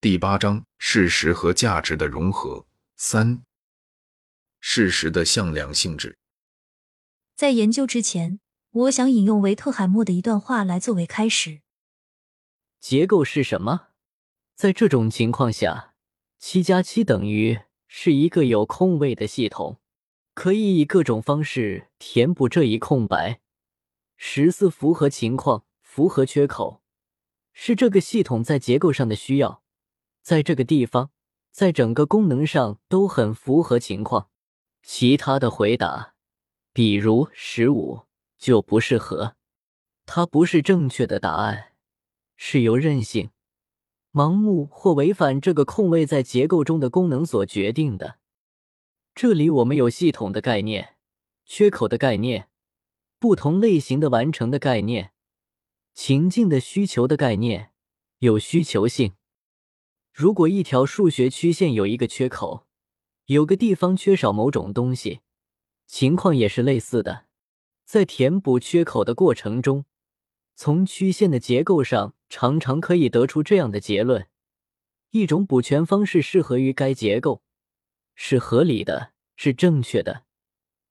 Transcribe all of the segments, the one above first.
第八章：事实和价值的融合。三、事实的向量性质。在研究之前，我想引用维特海默的一段话来作为开始。结构是什么？在这种情况下，七加七等于是一个有空位的系统，可以以各种方式填补这一空白。十四符合情况，符合缺口，是这个系统在结构上的需要。在这个地方，在整个功能上都很符合情况。其他的回答，比如十五，就不适合。它不是正确的答案，是由任性、盲目或违反这个空位在结构中的功能所决定的。这里我们有系统的概念、缺口的概念、不同类型的完成的概念、情境的需求的概念，有需求性。如果一条数学曲线有一个缺口，有个地方缺少某种东西，情况也是类似的。在填补缺口的过程中，从曲线的结构上常常可以得出这样的结论：一种补全方式适合于该结构，是合理的，是正确的；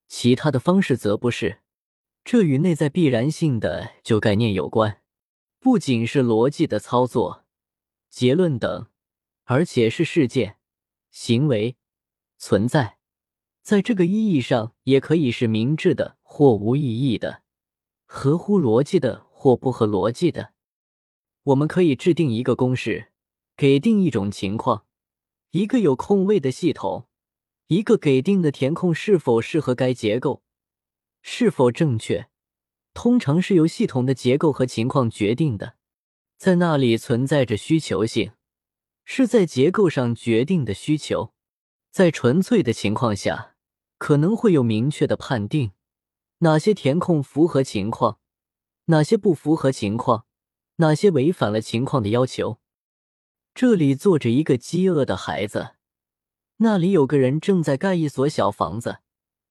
其他的方式则不是。这与内在必然性的旧概念有关，不仅是逻辑的操作、结论等。而且是事件、行为、存在，在这个意义上，也可以是明智的或无意义的，合乎逻辑的或不合逻辑的。我们可以制定一个公式，给定一种情况，一个有空位的系统，一个给定的填空是否适合该结构，是否正确，通常是由系统的结构和情况决定的，在那里存在着需求性。是在结构上决定的需求，在纯粹的情况下，可能会有明确的判定，哪些填空符合情况，哪些不符合情况，哪些违反了情况的要求。这里坐着一个饥饿的孩子，那里有个人正在盖一所小房子，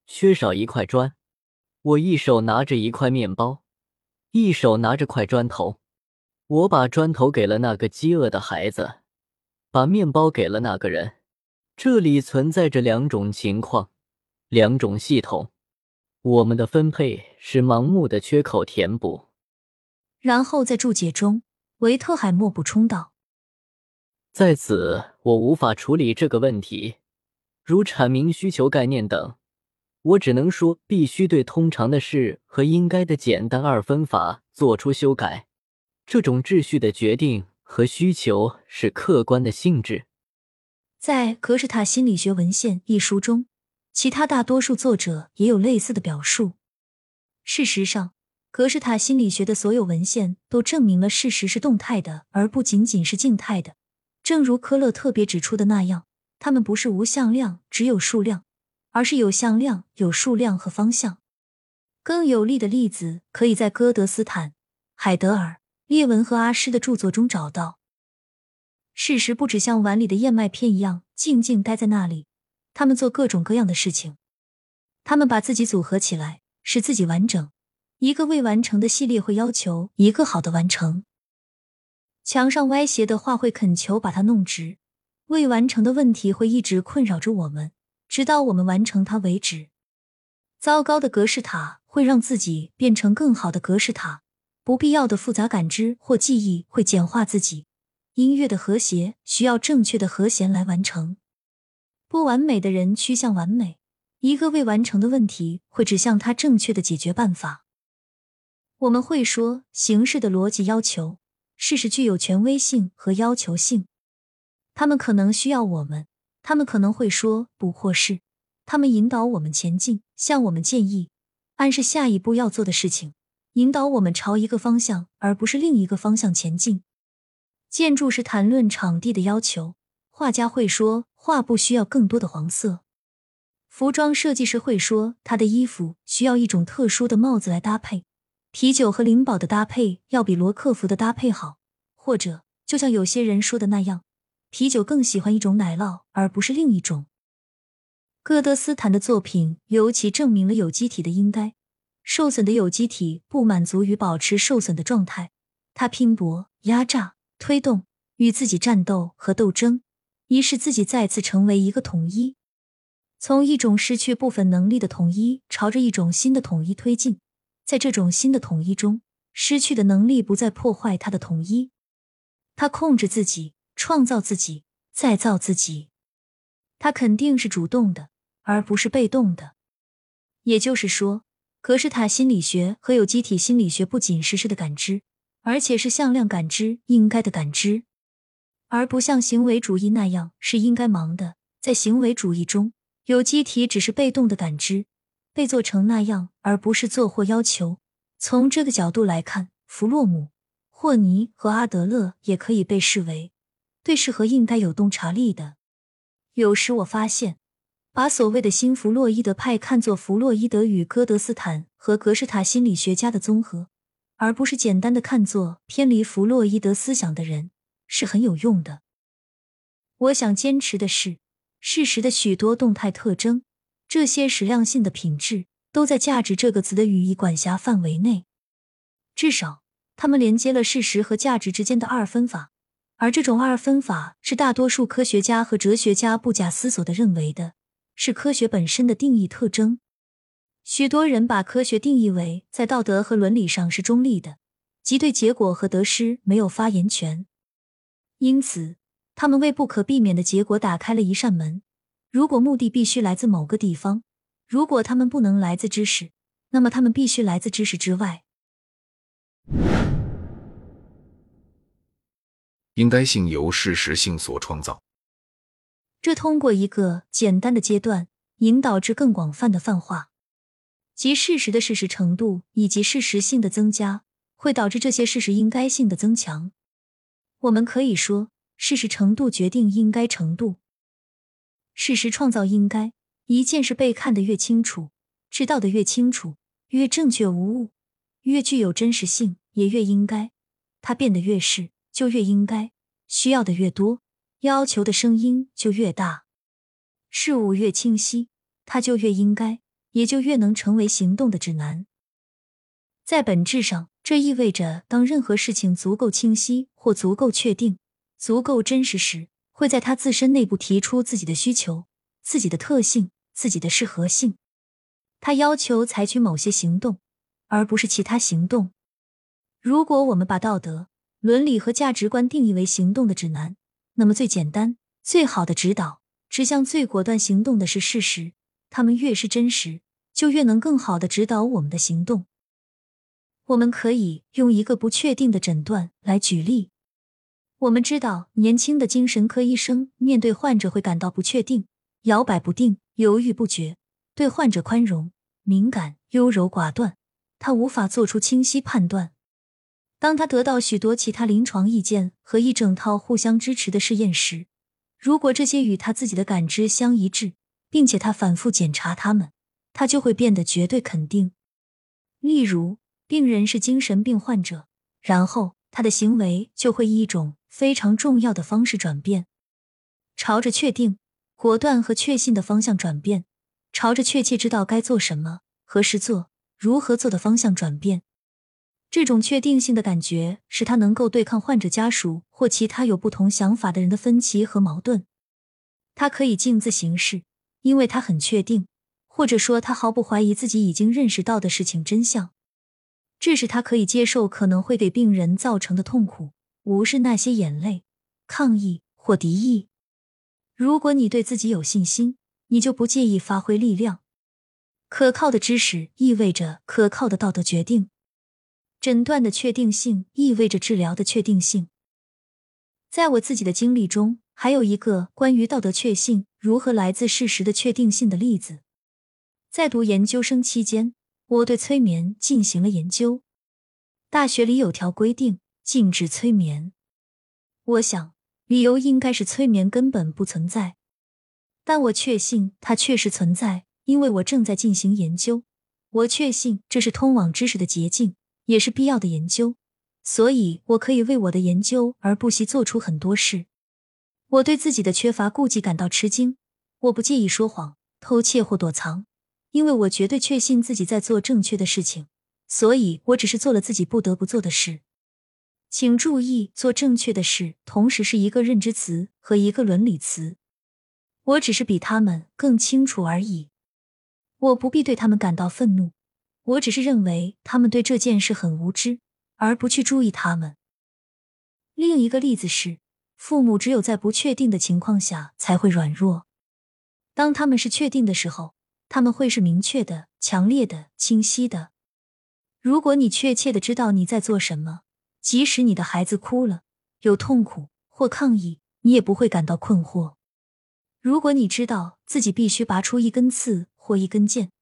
缺少一块砖。我一手拿着一块面包，一手拿着块砖头，我把砖头给了那个饥饿的孩子。把面包给了那个人，这里存在着两种情况，两种系统。我们的分配是盲目的缺口填补。然后在注解中，维特海默补充道：“在此，我无法处理这个问题，如阐明需求概念等。我只能说，必须对通常的事和应该的简单二分法做出修改。这种秩序的决定。”和需求是客观的性质，在《格式塔心理学文献》一书中，其他大多数作者也有类似的表述。事实上，格式塔心理学的所有文献都证明了事实是动态的，而不仅仅是静态的。正如科勒特别指出的那样，它们不是无向量，只有数量，而是有向量、有数量和方向。更有力的例子可以在哥德斯坦、海德尔。列文和阿诗的著作中找到，事实不止像碗里的燕麦片一样静静待在那里，他们做各种各样的事情，他们把自己组合起来，使自己完整。一个未完成的系列会要求一个好的完成。墙上歪斜的画会恳求把它弄直。未完成的问题会一直困扰着我们，直到我们完成它为止。糟糕的格式塔会让自己变成更好的格式塔。不必要的复杂感知或记忆会简化自己。音乐的和谐需要正确的和弦来完成。不完美的人趋向完美。一个未完成的问题会指向他正确的解决办法。我们会说，形式的逻辑要求，事实具有权威性和要求性。他们可能需要我们，他们可能会说不或是，他们引导我们前进，向我们建议，暗示下一步要做的事情。引导我们朝一个方向，而不是另一个方向前进。建筑是谈论场地的要求，画家会说画布需要更多的黄色；服装设计师会说他的衣服需要一种特殊的帽子来搭配。啤酒和灵宝的搭配要比罗克福的搭配好，或者就像有些人说的那样，啤酒更喜欢一种奶酪而不是另一种。戈德斯坦的作品尤其证明了有机体的应该。受损的有机体不满足于保持受损的状态，它拼搏、压榨、推动，与自己战斗和斗争，以使自己再次成为一个统一。从一种失去部分能力的统一，朝着一种新的统一推进。在这种新的统一中，失去的能力不再破坏他的统一。他控制自己，创造自己，再造自己。他肯定是主动的，而不是被动的。也就是说，格式塔心理学和有机体心理学不仅实施的感知，而且是向量感知应该的感知，而不像行为主义那样是应该忙的。在行为主义中，有机体只是被动的感知，被做成那样，而不是做或要求。从这个角度来看，弗洛姆、霍尼和阿德勒也可以被视为对适合应该有洞察力的。有时我发现。把所谓的新弗洛伊德派看作弗洛伊德与戈德斯坦和格式塔心理学家的综合，而不是简单的看作偏离弗洛伊德思想的人，是很有用的。我想坚持的是，事实的许多动态特征，这些矢量性的品质，都在“价值”这个词的语义管辖范围内。至少，他们连接了事实和价值之间的二分法，而这种二分法是大多数科学家和哲学家不假思索的认为的。是科学本身的定义特征。许多人把科学定义为在道德和伦理上是中立的，即对结果和得失没有发言权。因此，他们为不可避免的结果打开了一扇门。如果目的必须来自某个地方，如果他们不能来自知识，那么他们必须来自知识之外。应该性由事实性所创造。这通过一个简单的阶段引导至更广泛的泛化，即事实的事实程度以及事实性的增加，会导致这些事实应该性的增强。我们可以说，事实程度决定应该程度。事实创造应该，一件事被看得越清楚，知道的越清楚，越正确无误，越具有真实性，也越应该。它变得越是，就越应该，需要的越多。要求的声音就越大，事物越清晰，它就越应该，也就越能成为行动的指南。在本质上，这意味着，当任何事情足够清晰或足够确定、足够真实时，会在它自身内部提出自己的需求、自己的特性、自己的适合性。它要求采取某些行动，而不是其他行动。如果我们把道德、伦理和价值观定义为行动的指南，那么，最简单、最好的指导，指向最果断行动的是事实。他们越是真实，就越能更好的指导我们的行动。我们可以用一个不确定的诊断来举例。我们知道，年轻的精神科医生面对患者会感到不确定、摇摆不定、犹豫不决，对患者宽容、敏感、优柔寡断，他无法做出清晰判断。当他得到许多其他临床意见和一整套互相支持的试验时，如果这些与他自己的感知相一致，并且他反复检查他们，他就会变得绝对肯定。例如，病人是精神病患者，然后他的行为就会以一种非常重要的方式转变，朝着确定、果断和确信的方向转变，朝着确切知道该做什么、何时做、如何做的方向转变。这种确定性的感觉使他能够对抗患者家属或其他有不同想法的人的分歧和矛盾。他可以径自行事，因为他很确定，或者说他毫不怀疑自己已经认识到的事情真相。这使他可以接受可能会给病人造成的痛苦，无视那些眼泪、抗议或敌意。如果你对自己有信心，你就不介意发挥力量。可靠的知识意味着可靠的道德决定。诊断的确定性意味着治疗的确定性。在我自己的经历中，还有一个关于道德确信如何来自事实的确定性的例子。在读研究生期间，我对催眠进行了研究。大学里有条规定禁止催眠。我想，理由应该是催眠根本不存在。但我确信它确实存在，因为我正在进行研究。我确信这是通往知识的捷径。也是必要的研究，所以我可以为我的研究而不惜做出很多事。我对自己的缺乏顾忌感到吃惊。我不介意说谎、偷窃或躲藏，因为我绝对确信自己在做正确的事情。所以我只是做了自己不得不做的事。请注意，做正确的事同时是一个认知词和一个伦理词。我只是比他们更清楚而已。我不必对他们感到愤怒，我只是认为他们对这件事很无知，而不去注意他们。另一个例子是，父母只有在不确定的情况下才会软弱，当他们是确定的时候，他们会是明确的、强烈的、清晰的。如果你确切的知道你在做什么。即使你的孩子哭了、有痛苦或抗议，你也不会感到困惑。如果你知道自己必须拔出一根刺或一根剑，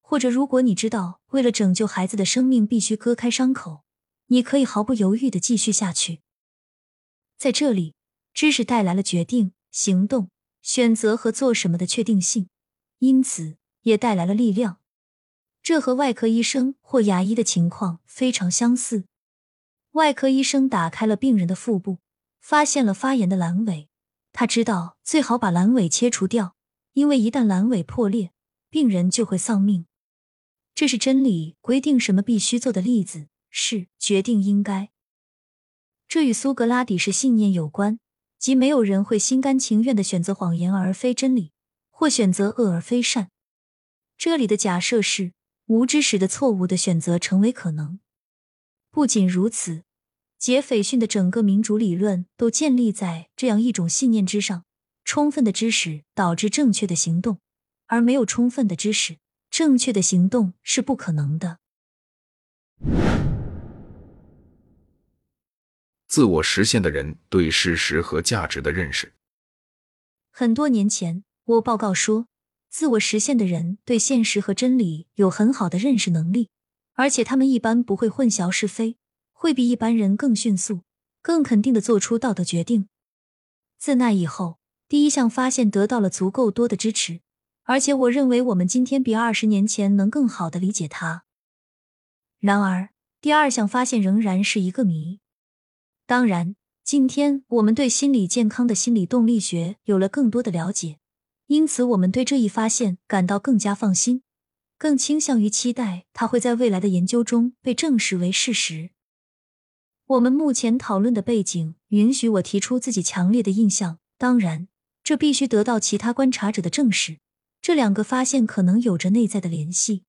或者如果你知道为了拯救孩子的生命必须割开伤口，你可以毫不犹豫的继续下去。在这里，知识带来了决定、行动、选择和做什么的确定性，因此也带来了力量。这和外科医生或牙医的情况非常相似。外科医生打开了病人的腹部，发现了发炎的阑尾。他知道最好把阑尾切除掉，因为一旦阑尾破裂，病人就会丧命。这是真理规定什么必须做的例子，是决定应该。这与苏格拉底式信念有关，即没有人会心甘情愿的选择谎言而非真理，或选择恶而非善。这里的假设是无知使得错误的选择成为可能。不仅如此。杰斐逊的整个民主理论都建立在这样一种信念之上：充分的知识导致正确的行动，而没有充分的知识，正确的行动是不可能的。自我实现的人对事实和价值的认识。很多年前，我报告说，自我实现的人对现实和真理有很好的认识能力，而且他们一般不会混淆是非。会比一般人更迅速、更肯定的做出道德决定。自那以后，第一项发现得到了足够多的支持，而且我认为我们今天比二十年前能更好的理解它。然而，第二项发现仍然是一个谜。当然，今天我们对心理健康的心理动力学有了更多的了解，因此我们对这一发现感到更加放心，更倾向于期待它会在未来的研究中被证实为事实。我们目前讨论的背景允许我提出自己强烈的印象，当然，这必须得到其他观察者的证实。这两个发现可能有着内在的联系，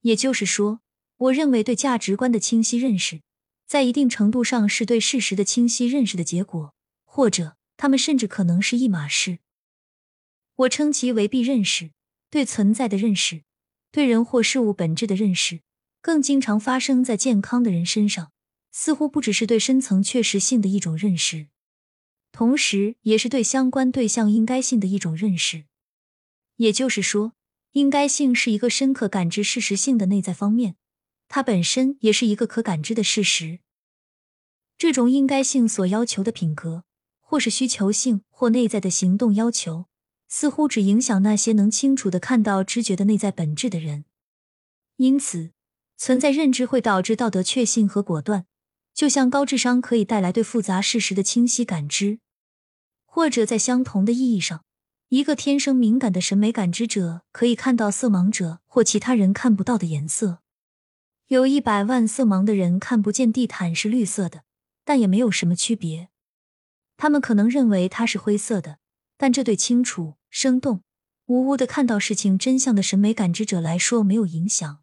也就是说，我认为对价值观的清晰认识，在一定程度上是对事实的清晰认识的结果，或者他们甚至可能是一码事。我称其为必认识，对存在的认识，对人或事物本质的认识，更经常发生在健康的人身上。似乎不只是对深层确实性的一种认识，同时也是对相关对象应该性的一种认识。也就是说，应该性是一个深刻感知事实性的内在方面，它本身也是一个可感知的事实。这种应该性所要求的品格，或是需求性或内在的行动要求，似乎只影响那些能清楚的看到知觉的内在本质的人。因此，存在认知会导致道德确信和果断。就像高智商可以带来对复杂事实的清晰感知，或者在相同的意义上，一个天生敏感的审美感知者可以看到色盲者或其他人看不到的颜色。有一百万色盲的人看不见地毯是绿色的，但也没有什么区别。他们可能认为它是灰色的，但这对清楚、生动、无污的看到事情真相的审美感知者来说没有影响，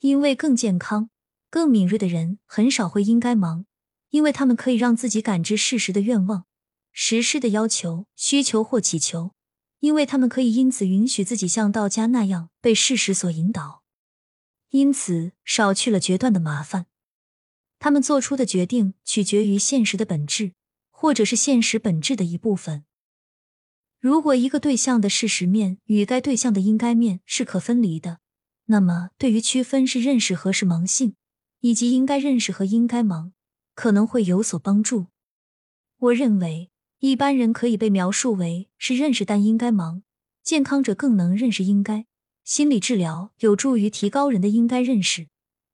因为更健康。更敏锐的人很少会应该忙，因为他们可以让自己感知事实的愿望、实施的要求、需求或祈求，因为他们可以因此允许自己像道家那样被事实所引导，因此少去了决断的麻烦。他们做出的决定取决于现实的本质，或者是现实本质的一部分。如果一个对象的事实面与该对象的应该面是可分离的，那么对于区分是认识和是盲性。以及应该认识和应该盲，可能会有所帮助。我认为一般人可以被描述为是认识但应该忙，健康者更能认识应该。心理治疗有助于提高人的应该认识。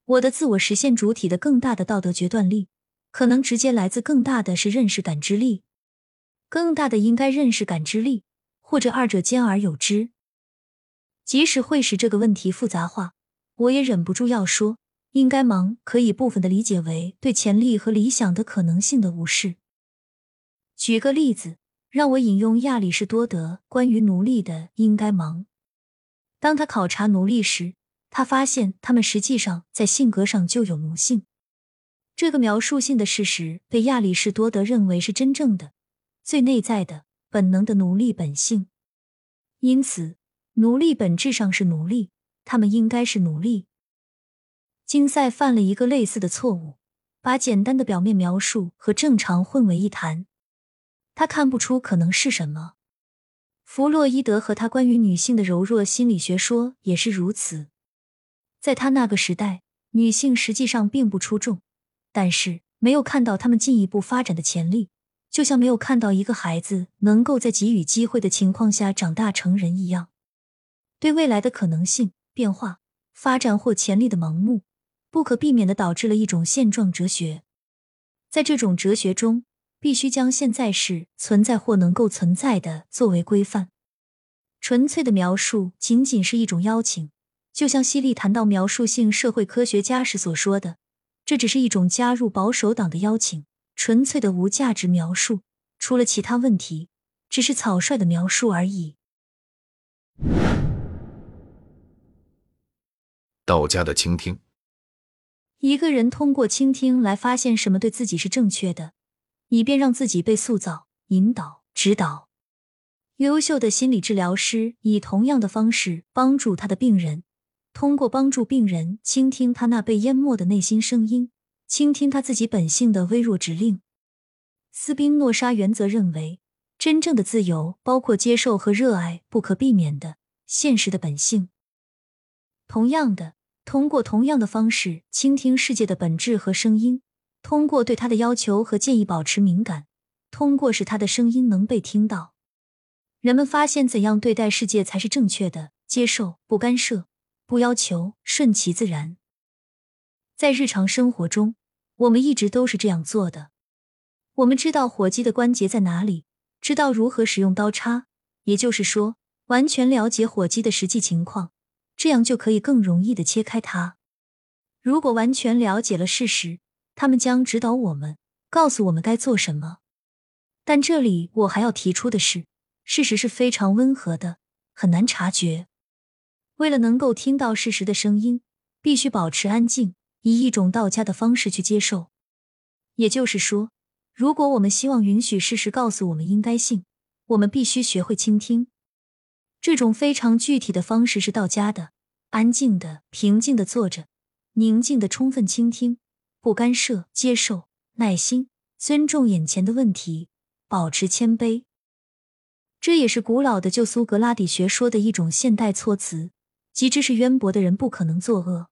我的自我实现主体的更大的道德决断力，可能直接来自更大的是认识感知力，更大的应该认识感知力，或者二者兼而有之。即使会使这个问题复杂化，我也忍不住要说。应该忙可以部分的理解为对潜力和理想的可能性的无视。举个例子，让我引用亚里士多德关于奴隶的应该忙。当他考察奴隶时，他发现他们实际上在性格上就有奴性。这个描述性的事实被亚里士多德认为是真正的、最内在的、本能的奴隶本性。因此，奴隶本质上是奴隶，他们应该是奴隶。金赛犯了一个类似的错误，把简单的表面描述和正常混为一谈。他看不出可能是什么。弗洛伊德和他关于女性的柔弱心理学说也是如此。在他那个时代，女性实际上并不出众，但是没有看到她们进一步发展的潜力，就像没有看到一个孩子能够在给予机会的情况下长大成人一样。对未来的可能性、变化、发展或潜力的盲目。不可避免的导致了一种现状哲学，在这种哲学中，必须将现在是存在或能够存在的作为规范。纯粹的描述仅仅是一种邀请，就像西利谈到描述性社会科学家时所说的，这只是一种加入保守党的邀请。纯粹的无价值描述，除了其他问题，只是草率的描述而已。道家的倾听。一个人通过倾听来发现什么对自己是正确的，以便让自己被塑造、引导、指导。优秀的心理治疗师以同样的方式帮助他的病人，通过帮助病人倾听他那被淹没的内心声音，倾听他自己本性的微弱指令。斯宾诺莎原则认为，真正的自由包括接受和热爱不可避免的现实的本性。同样的。通过同样的方式倾听世界的本质和声音，通过对他的要求和建议保持敏感，通过使他的声音能被听到，人们发现怎样对待世界才是正确的：接受，不干涉，不要求，顺其自然。在日常生活中，我们一直都是这样做的。我们知道火鸡的关节在哪里，知道如何使用刀叉，也就是说，完全了解火鸡的实际情况。这样就可以更容易的切开它。如果完全了解了事实，他们将指导我们，告诉我们该做什么。但这里我还要提出的是，事实是非常温和的，很难察觉。为了能够听到事实的声音，必须保持安静，以一种道家的方式去接受。也就是说，如果我们希望允许事实告诉我们应该信，我们必须学会倾听。这种非常具体的方式是道家的，安静的、平静的坐着，宁静的充分倾听，不干涉，接受，耐心，尊重眼前的问题，保持谦卑。这也是古老的旧苏格拉底学说的一种现代措辞，即知识渊博的人不可能作恶。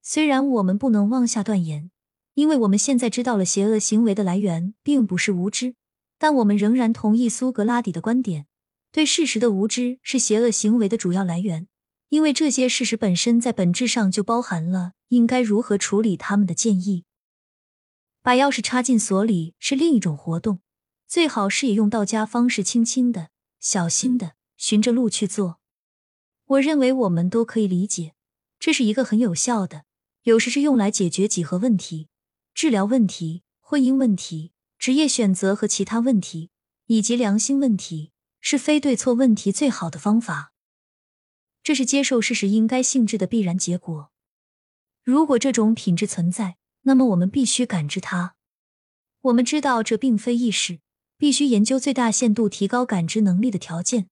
虽然我们不能妄下断言，因为我们现在知道了邪恶行为的来源并不是无知，但我们仍然同意苏格拉底的观点。对事实的无知是邪恶行为的主要来源，因为这些事实本身在本质上就包含了应该如何处理他们的建议。把钥匙插进锁里是另一种活动，最好是以用道家方式，轻轻的、小心的循着路去做。我认为我们都可以理解，这是一个很有效的，有时是用来解决几何问题、治疗问题、婚姻问题、职业选择和其他问题，以及良心问题。是非对错问题最好的方法，这是接受事实应该性质的必然结果。如果这种品质存在，那么我们必须感知它。我们知道这并非易事，必须研究最大限度提高感知能力的条件，